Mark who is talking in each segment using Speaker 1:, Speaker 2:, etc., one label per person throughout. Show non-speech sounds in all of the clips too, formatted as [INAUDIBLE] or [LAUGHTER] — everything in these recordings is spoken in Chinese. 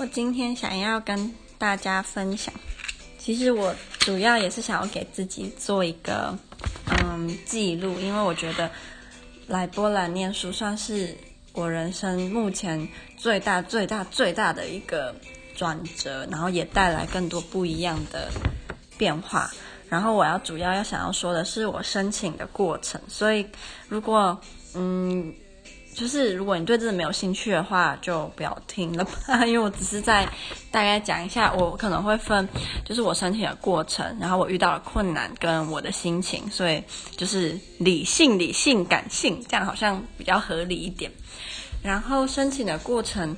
Speaker 1: 我今天想要跟大家分享，其实我主要也是想要给自己做一个嗯记录，因为我觉得来波兰念书算是我人生目前最大、最大、最大的一个转折，然后也带来更多不一样的变化。然后我要主要要想要说的是我申请的过程，所以如果嗯。就是如果你对这个没有兴趣的话，就不要听了吧，因为我只是在大概讲一下，我可能会分，就是我申请的过程，然后我遇到了困难跟我的心情，所以就是理性、理性、感性，这样好像比较合理一点。然后申请的过程，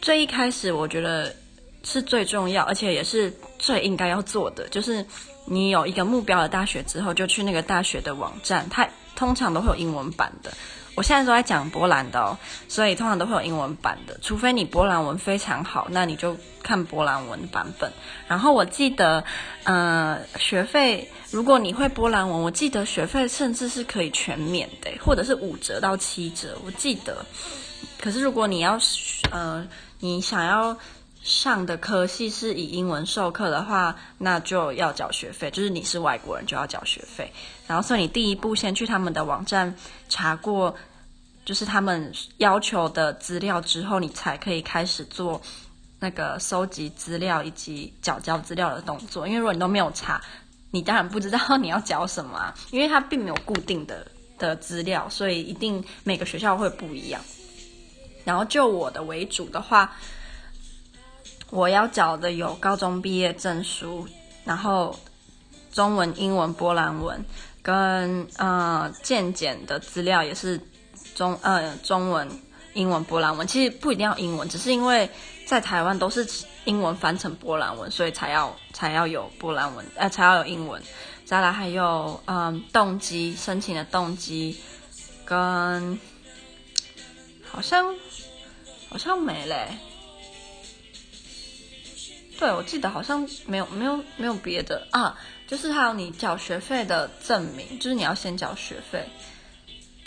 Speaker 1: 最一开始我觉得是最重要，而且也是最应该要做的，就是你有一个目标的大学之后，就去那个大学的网站，它通常都会有英文版的。我现在都在讲波兰的哦，所以通常都会有英文版的，除非你波兰文非常好，那你就看波兰文版本。然后我记得，呃，学费如果你会波兰文，我记得学费甚至是可以全免的，或者是五折到七折，我记得。可是如果你要，呃，你想要。上的科系是以英文授课的话，那就要缴学费，就是你是外国人就要缴学费。然后，所以你第一步先去他们的网站查过，就是他们要求的资料之后，你才可以开始做那个收集资料以及缴交资料的动作。因为如果你都没有查，你当然不知道 [LAUGHS] 你要缴什么啊，因为它并没有固定的的资料，所以一定每个学校会不一样。然后就我的为主的话。我要缴的有高中毕业证书，然后中文、英文、波兰文，跟呃健检的资料也是中呃中文、英文、波兰文。其实不一定要英文，只是因为在台湾都是英文翻成波兰文，所以才要才要有波兰文，呃才要有英文。再来还有嗯、动机申请的动机，跟好像好像没嘞。对，我记得好像没有没有没有别的啊，就是还有你缴学费的证明，就是你要先缴学费，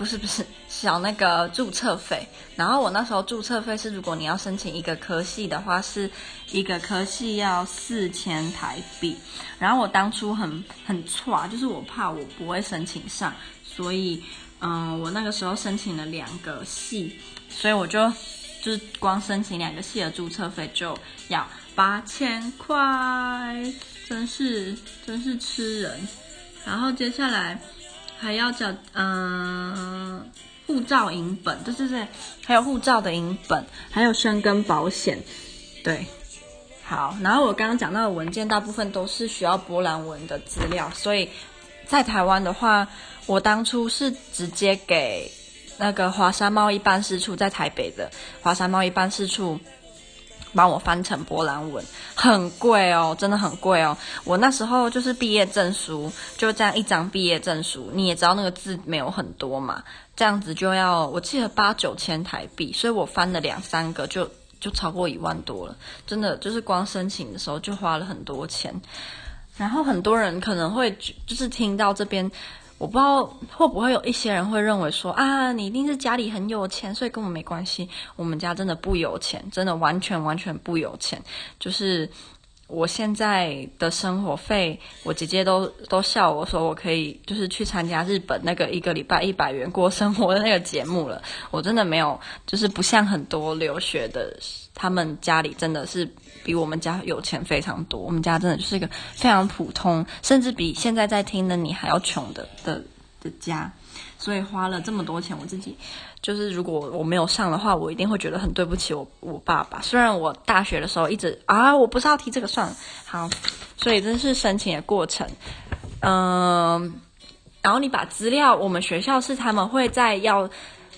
Speaker 1: 不是不是缴那个注册费。然后我那时候注册费是，如果你要申请一个科系的话，是一个科系要四千台币。然后我当初很很挫，就是我怕我不会申请上，所以嗯，我那个时候申请了两个系，所以我就就是光申请两个系的注册费就要。八千块，真是真是吃人。然后接下来还要缴，嗯，护照影本，对对对，还有护照的影本，还有申根保险，对，好。然后我刚刚讲到的文件，大部分都是需要波兰文的资料，所以在台湾的话，我当初是直接给那个华山贸易办事处，在台北的华山贸易办事处。帮我翻成波兰文，很贵哦，真的很贵哦。我那时候就是毕业证书，就这样一张毕业证书，你也知道那个字没有很多嘛，这样子就要我记得八九千台币，所以我翻了两三个就就超过一万多了，真的就是光申请的时候就花了很多钱。然后很多人可能会就是听到这边。我不知道会不会有一些人会认为说啊，你一定是家里很有钱，所以跟我没关系。我们家真的不有钱，真的完全完全不有钱。就是我现在的生活费，我姐姐都都笑我说我可以就是去参加日本那个一个礼拜一百元过生活的那个节目了。我真的没有，就是不像很多留学的。他们家里真的是比我们家有钱非常多，我们家真的就是一个非常普通，甚至比现在在听的你还要穷的的的家，所以花了这么多钱，我自己就是如果我没有上的话，我一定会觉得很对不起我我爸爸。虽然我大学的时候一直啊，我不是要提这个算了，好，所以这是申请的过程，嗯，然后你把资料，我们学校是他们会在要。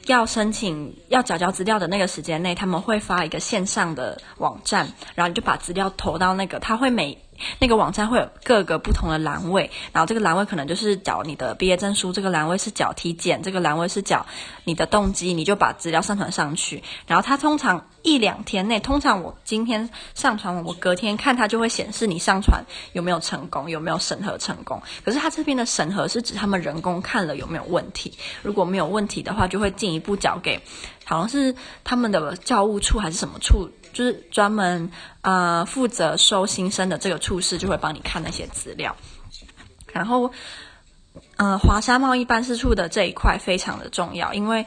Speaker 1: 要申请要缴交资料的那个时间内，他们会发一个线上的网站，然后你就把资料投到那个，他会每那个网站会有各个不同的栏位，然后这个栏位可能就是缴你的毕业证书，这个栏位是缴体检，这个栏位是缴你的动机，你就把资料上传上去。然后他通常一两天内，通常我今天上传，我隔天看它就会显示你上传有没有成功，有没有审核成功。可是它这边的审核是指他们人工看了有没有问题，如果没有问题的话，就会进一步交给好像是他们的教务处还是什么处。就是专门呃负责收新生的这个处室就会帮你看那些资料，然后呃华沙贸易办事处的这一块非常的重要，因为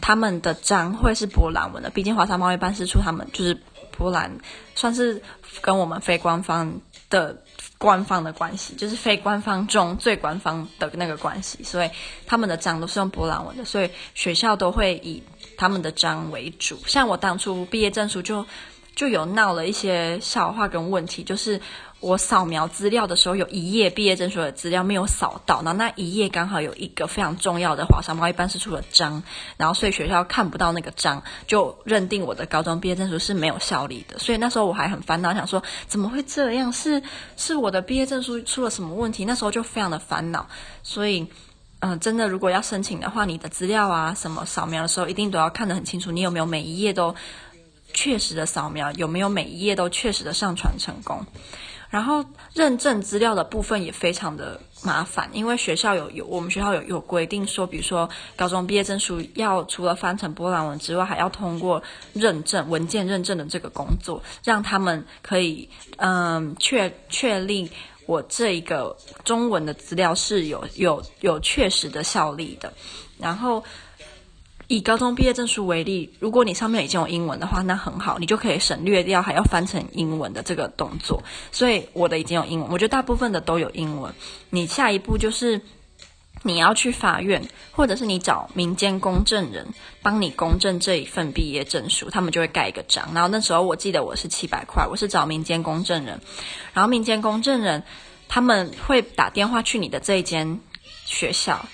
Speaker 1: 他们的章会是波兰文的，毕竟华沙贸易办事处他们就是波兰，算是跟我们非官方的官方的关系，就是非官方中最官方的那个关系，所以他们的章都是用波兰文的，所以学校都会以。他们的章为主，像我当初毕业证书就就有闹了一些笑话跟问题，就是我扫描资料的时候，有一页毕业证书的资料没有扫到，然后那一页刚好有一个非常重要的华沙贸易办事处的章，然后所以学校看不到那个章，就认定我的高中毕业证书是没有效力的。所以那时候我还很烦恼，想说怎么会这样？是是我的毕业证书出了什么问题？那时候就非常的烦恼，所以。嗯、真的，如果要申请的话，你的资料啊，什么扫描的时候，一定都要看得很清楚。你有没有每一页都确实的扫描？有没有每一页都确实的上传成功？然后认证资料的部分也非常的麻烦，因为学校有有我们学校有有规定说，比如说高中毕业证书要除了翻成波兰文之外，还要通过认证文件认证的这个工作，让他们可以嗯确确立。我这一个中文的资料是有有有确实的效力的，然后以高中毕业证书为例，如果你上面已经有英文的话，那很好，你就可以省略掉还要翻成英文的这个动作。所以我的已经有英文，我觉得大部分的都有英文。你下一步就是。你要去法院，或者是你找民间公证人帮你公证这一份毕业证书，他们就会盖一个章。然后那时候我记得我是七百块，我是找民间公证人，然后民间公证人他们会打电话去你的这一间学校，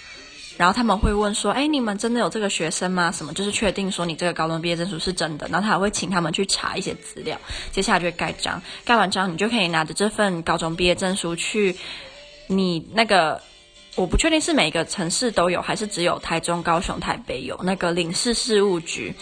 Speaker 1: 然后他们会问说：“哎，你们真的有这个学生吗？什么就是确定说你这个高中毕业证书是真的。”然后他还会请他们去查一些资料，接下来就会盖章。盖完章，你就可以拿着这份高中毕业证书去你那个。我不确定是每个城市都有，还是只有台中、高雄、台北有那个领事事务局。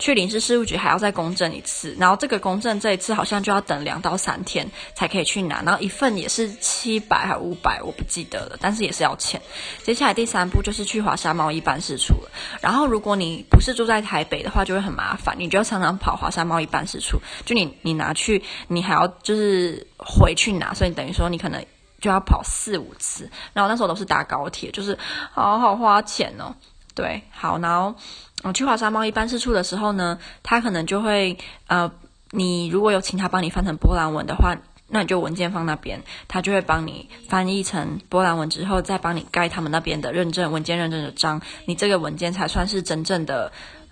Speaker 1: 去领事事务局还要再公证一次，然后这个公证这一次好像就要等两到三天才可以去拿，然后一份也是七百还五百，我不记得了，但是也是要钱。接下来第三步就是去华沙贸易办事处了。然后如果你不是住在台北的话，就会很麻烦，你就要常常跑华沙贸易办事处，就你你拿去，你还要就是回去拿，所以等于说你可能。就要跑四五次，然后那时候都是搭高铁，就是好好花钱哦。对，好，然后我去华沙贸易办事处的时候呢，他可能就会呃，你如果有请他帮你翻成波兰文的话，那你就文件放那边，他就会帮你翻译成波兰文之后，再帮你盖他们那边的认证文件认证的章，你这个文件才算是真正的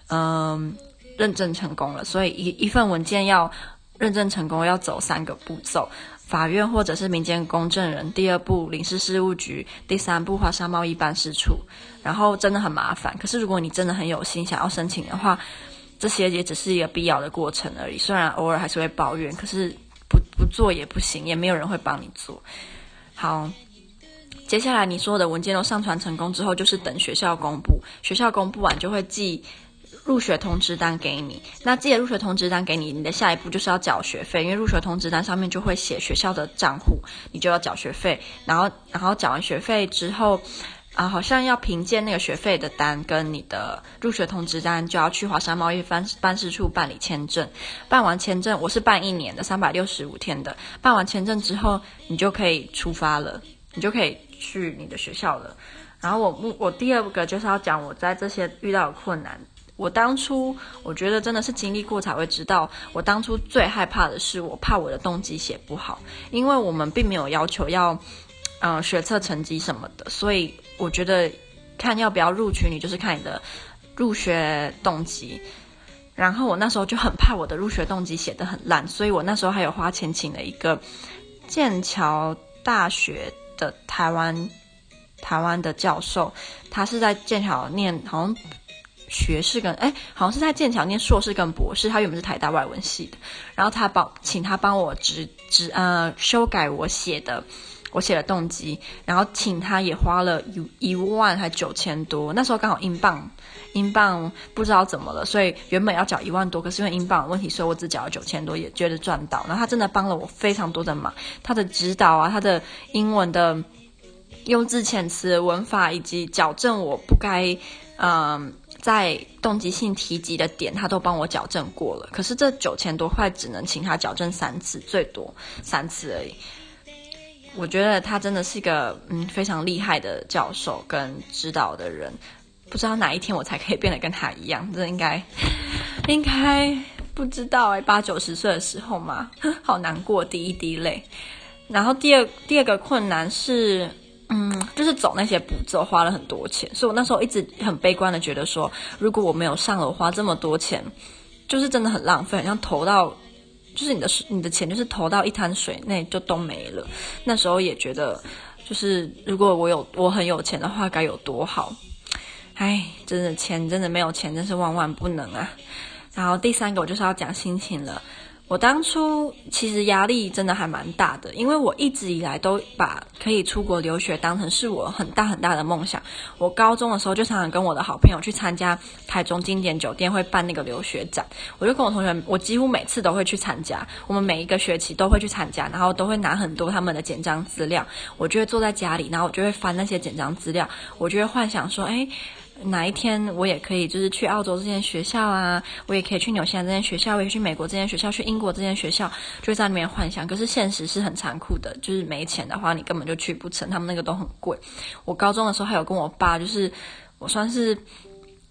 Speaker 1: 嗯、认证成功了。所以一一份文件要认证成功，要走三个步骤。法院或者是民间公证人，第二步领事事务局，第三步华沙贸易办事处，然后真的很麻烦。可是如果你真的很有心想要申请的话，这些也只是一个必要的过程而已。虽然偶尔还是会抱怨，可是不不做也不行，也没有人会帮你做。好，接下来你所有的文件都上传成功之后，就是等学校公布，学校公布完就会寄。入学通知单给你，那寄了入学通知单给你，你的下一步就是要缴学费，因为入学通知单上面就会写学校的账户，你就要缴学费。然后，然后缴完学费之后，啊，好像要凭借那个学费的单跟你的入学通知单，就要去华沙贸易办办事处办理签证。办完签证，我是办一年的，三百六十五天的。办完签证之后，你就可以出发了，你就可以去你的学校了。然后我我第二个就是要讲我在这些遇到的困难。我当初我觉得真的是经历过才会知道，我当初最害怕的是，我怕我的动机写不好，因为我们并没有要求要，呃，学测成绩什么的，所以我觉得看要不要录取你，就是看你的入学动机。然后我那时候就很怕我的入学动机写得很烂，所以我那时候还有花钱请了一个剑桥大学的台湾台湾的教授，他是在剑桥念好像。学士跟哎，好像是在剑桥念硕士跟博士。他原本是台大外文系的，然后他帮请他帮我执执呃修改我写的我写的动机，然后请他也花了一一万还九千多。那时候刚好英镑英镑不知道怎么了，所以原本要缴一万多，可是因为英镑的问题，所以我只缴了九千多，也觉得赚到。然后他真的帮了我非常多的忙，他的指导啊，他的英文的。用字遣词、文法以及矫正我不该，嗯、在动机性提及的点，他都帮我矫正过了。可是这九千多块只能请他矫正三次，最多三次而已。我觉得他真的是一个嗯非常厉害的教授跟指导的人。不知道哪一天我才可以变得跟他一样？这应该 [LAUGHS] 应该不知道哎，八九十岁的时候嘛，[LAUGHS] 好难过，第一滴泪。然后第二第二个困难是。嗯，就是走那些步骤花了很多钱，所以我那时候一直很悲观的觉得说，如果我没有上楼，花这么多钱，就是真的很浪费，像投到，就是你的你的钱就是投到一滩水那就都没了。那时候也觉得，就是如果我有我很有钱的话，该有多好。唉，真的钱真的没有钱，真是万万不能啊。然后第三个我就是要讲心情了。我当初其实压力真的还蛮大的，因为我一直以来都把可以出国留学当成是我很大很大的梦想。我高中的时候就常常跟我的好朋友去参加台中经典酒店会办那个留学展，我就跟我同学，我几乎每次都会去参加，我们每一个学期都会去参加，然后都会拿很多他们的简章资料，我就会坐在家里，然后我就会翻那些简章资料，我就会幻想说，哎。哪一天我也可以，就是去澳洲这间学校啊，我也可以去纽西兰这间学校，我也去美国这间学校，去英国这间学校，就在那边幻想。可是现实是很残酷的，就是没钱的话，你根本就去不成，他们那个都很贵。我高中的时候还有跟我爸，就是我算是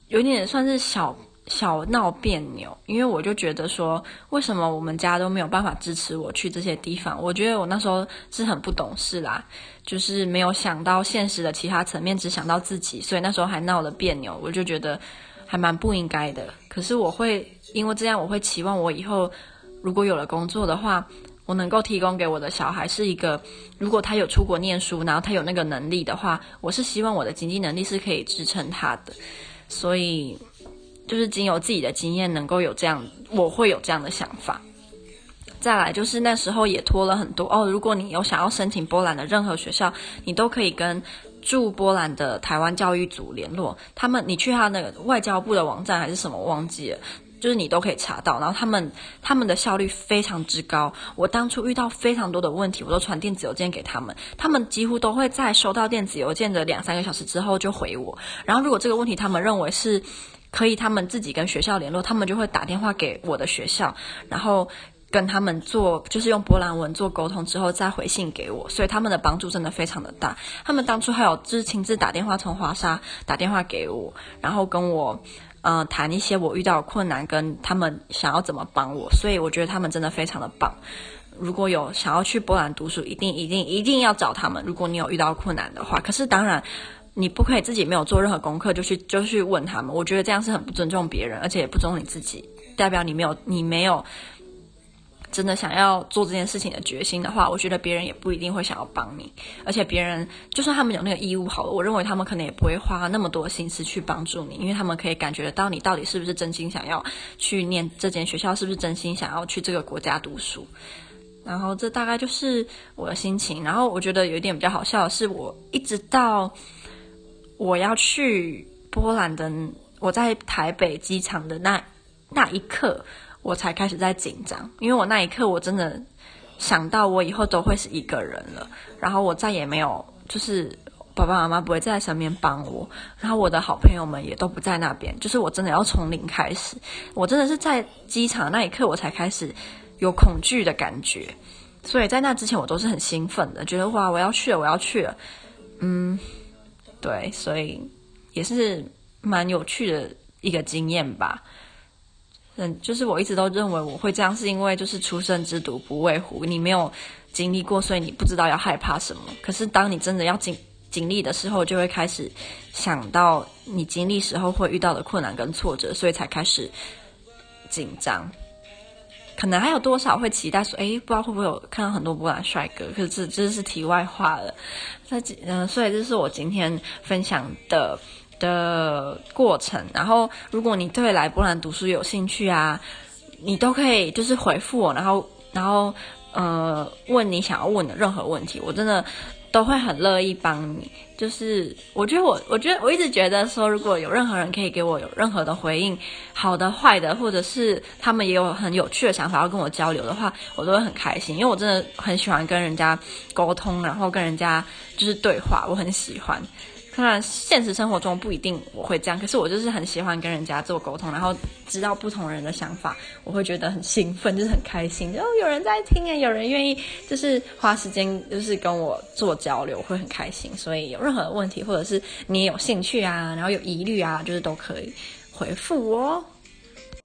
Speaker 1: 有点算是小。小闹别扭，因为我就觉得说，为什么我们家都没有办法支持我去这些地方？我觉得我那时候是很不懂事啦，就是没有想到现实的其他层面，只想到自己，所以那时候还闹了别扭，我就觉得还蛮不应该的。可是我会因为这样，我会期望我以后如果有了工作的话，我能够提供给我的小孩是一个，如果他有出国念书，然后他有那个能力的话，我是希望我的经济能力是可以支撑他的，所以。就是仅有自己的经验能够有这样，我会有这样的想法。再来就是那时候也拖了很多哦。如果你有想要申请波兰的任何学校，你都可以跟驻波兰的台湾教育组联络。他们，你去他那个外交部的网站还是什么，我忘记了，就是你都可以查到。然后他们他们的效率非常之高。我当初遇到非常多的问题，我都传电子邮件给他们，他们几乎都会在收到电子邮件的两三个小时之后就回我。然后如果这个问题他们认为是。可以，他们自己跟学校联络，他们就会打电话给我的学校，然后跟他们做，就是用波兰文做沟通之后再回信给我，所以他们的帮助真的非常的大。他们当初还有就是亲自打电话从华沙打电话给我，然后跟我呃谈一些我遇到的困难，跟他们想要怎么帮我，所以我觉得他们真的非常的棒。如果有想要去波兰读书，一定一定一定要找他们。如果你有遇到困难的话，可是当然。你不可以自己没有做任何功课就去就去问他们，我觉得这样是很不尊重别人，而且也不尊重你自己。代表你没有你没有真的想要做这件事情的决心的话，我觉得别人也不一定会想要帮你。而且别人就算他们有那个义务好了，我认为他们可能也不会花那么多心思去帮助你，因为他们可以感觉得到你到底是不是真心想要去念这间学校，是不是真心想要去这个国家读书。然后这大概就是我的心情。然后我觉得有一点比较好笑的是，我一直到。我要去波兰的，我在台北机场的那那一刻，我才开始在紧张，因为我那一刻我真的想到我以后都会是一个人了，然后我再也没有，就是爸爸妈妈不会在身边帮我，然后我的好朋友们也都不在那边，就是我真的要从零开始，我真的是在机场那一刻我才开始有恐惧的感觉，所以在那之前我都是很兴奋的，觉得哇，我要去了，我要去了，嗯。对，所以也是蛮有趣的一个经验吧。嗯，就是我一直都认为我会这样，是因为就是初生之犊不畏虎，你没有经历过，所以你不知道要害怕什么。可是当你真的要经经历的时候，就会开始想到你经历时候会遇到的困难跟挫折，所以才开始紧张。可能还有多少会期待说，诶，不知道会不会有看到很多波兰帅哥？可是这这是题外话了。那嗯，所以这是我今天分享的的过程。然后，如果你对来波兰读书有兴趣啊，你都可以就是回复我，然后，然后，呃，问你想要问的任何问题，我真的。都会很乐意帮你，就是我觉得我，我觉得我一直觉得说，如果有任何人可以给我有任何的回应，好的、坏的，或者是他们也有很有趣的想法要跟我交流的话，我都会很开心，因为我真的很喜欢跟人家沟通，然后跟人家就是对话，我很喜欢。当然，现实生活中不一定我会这样，可是我就是很喜欢跟人家做沟通，然后知道不同人的想法，我会觉得很兴奋，就是很开心。哦，有人在听耶，有人愿意就是花时间就是跟我做交流，我会很开心。所以有任何问题，或者是你有兴趣啊，然后有疑虑啊，就是都可以回复我。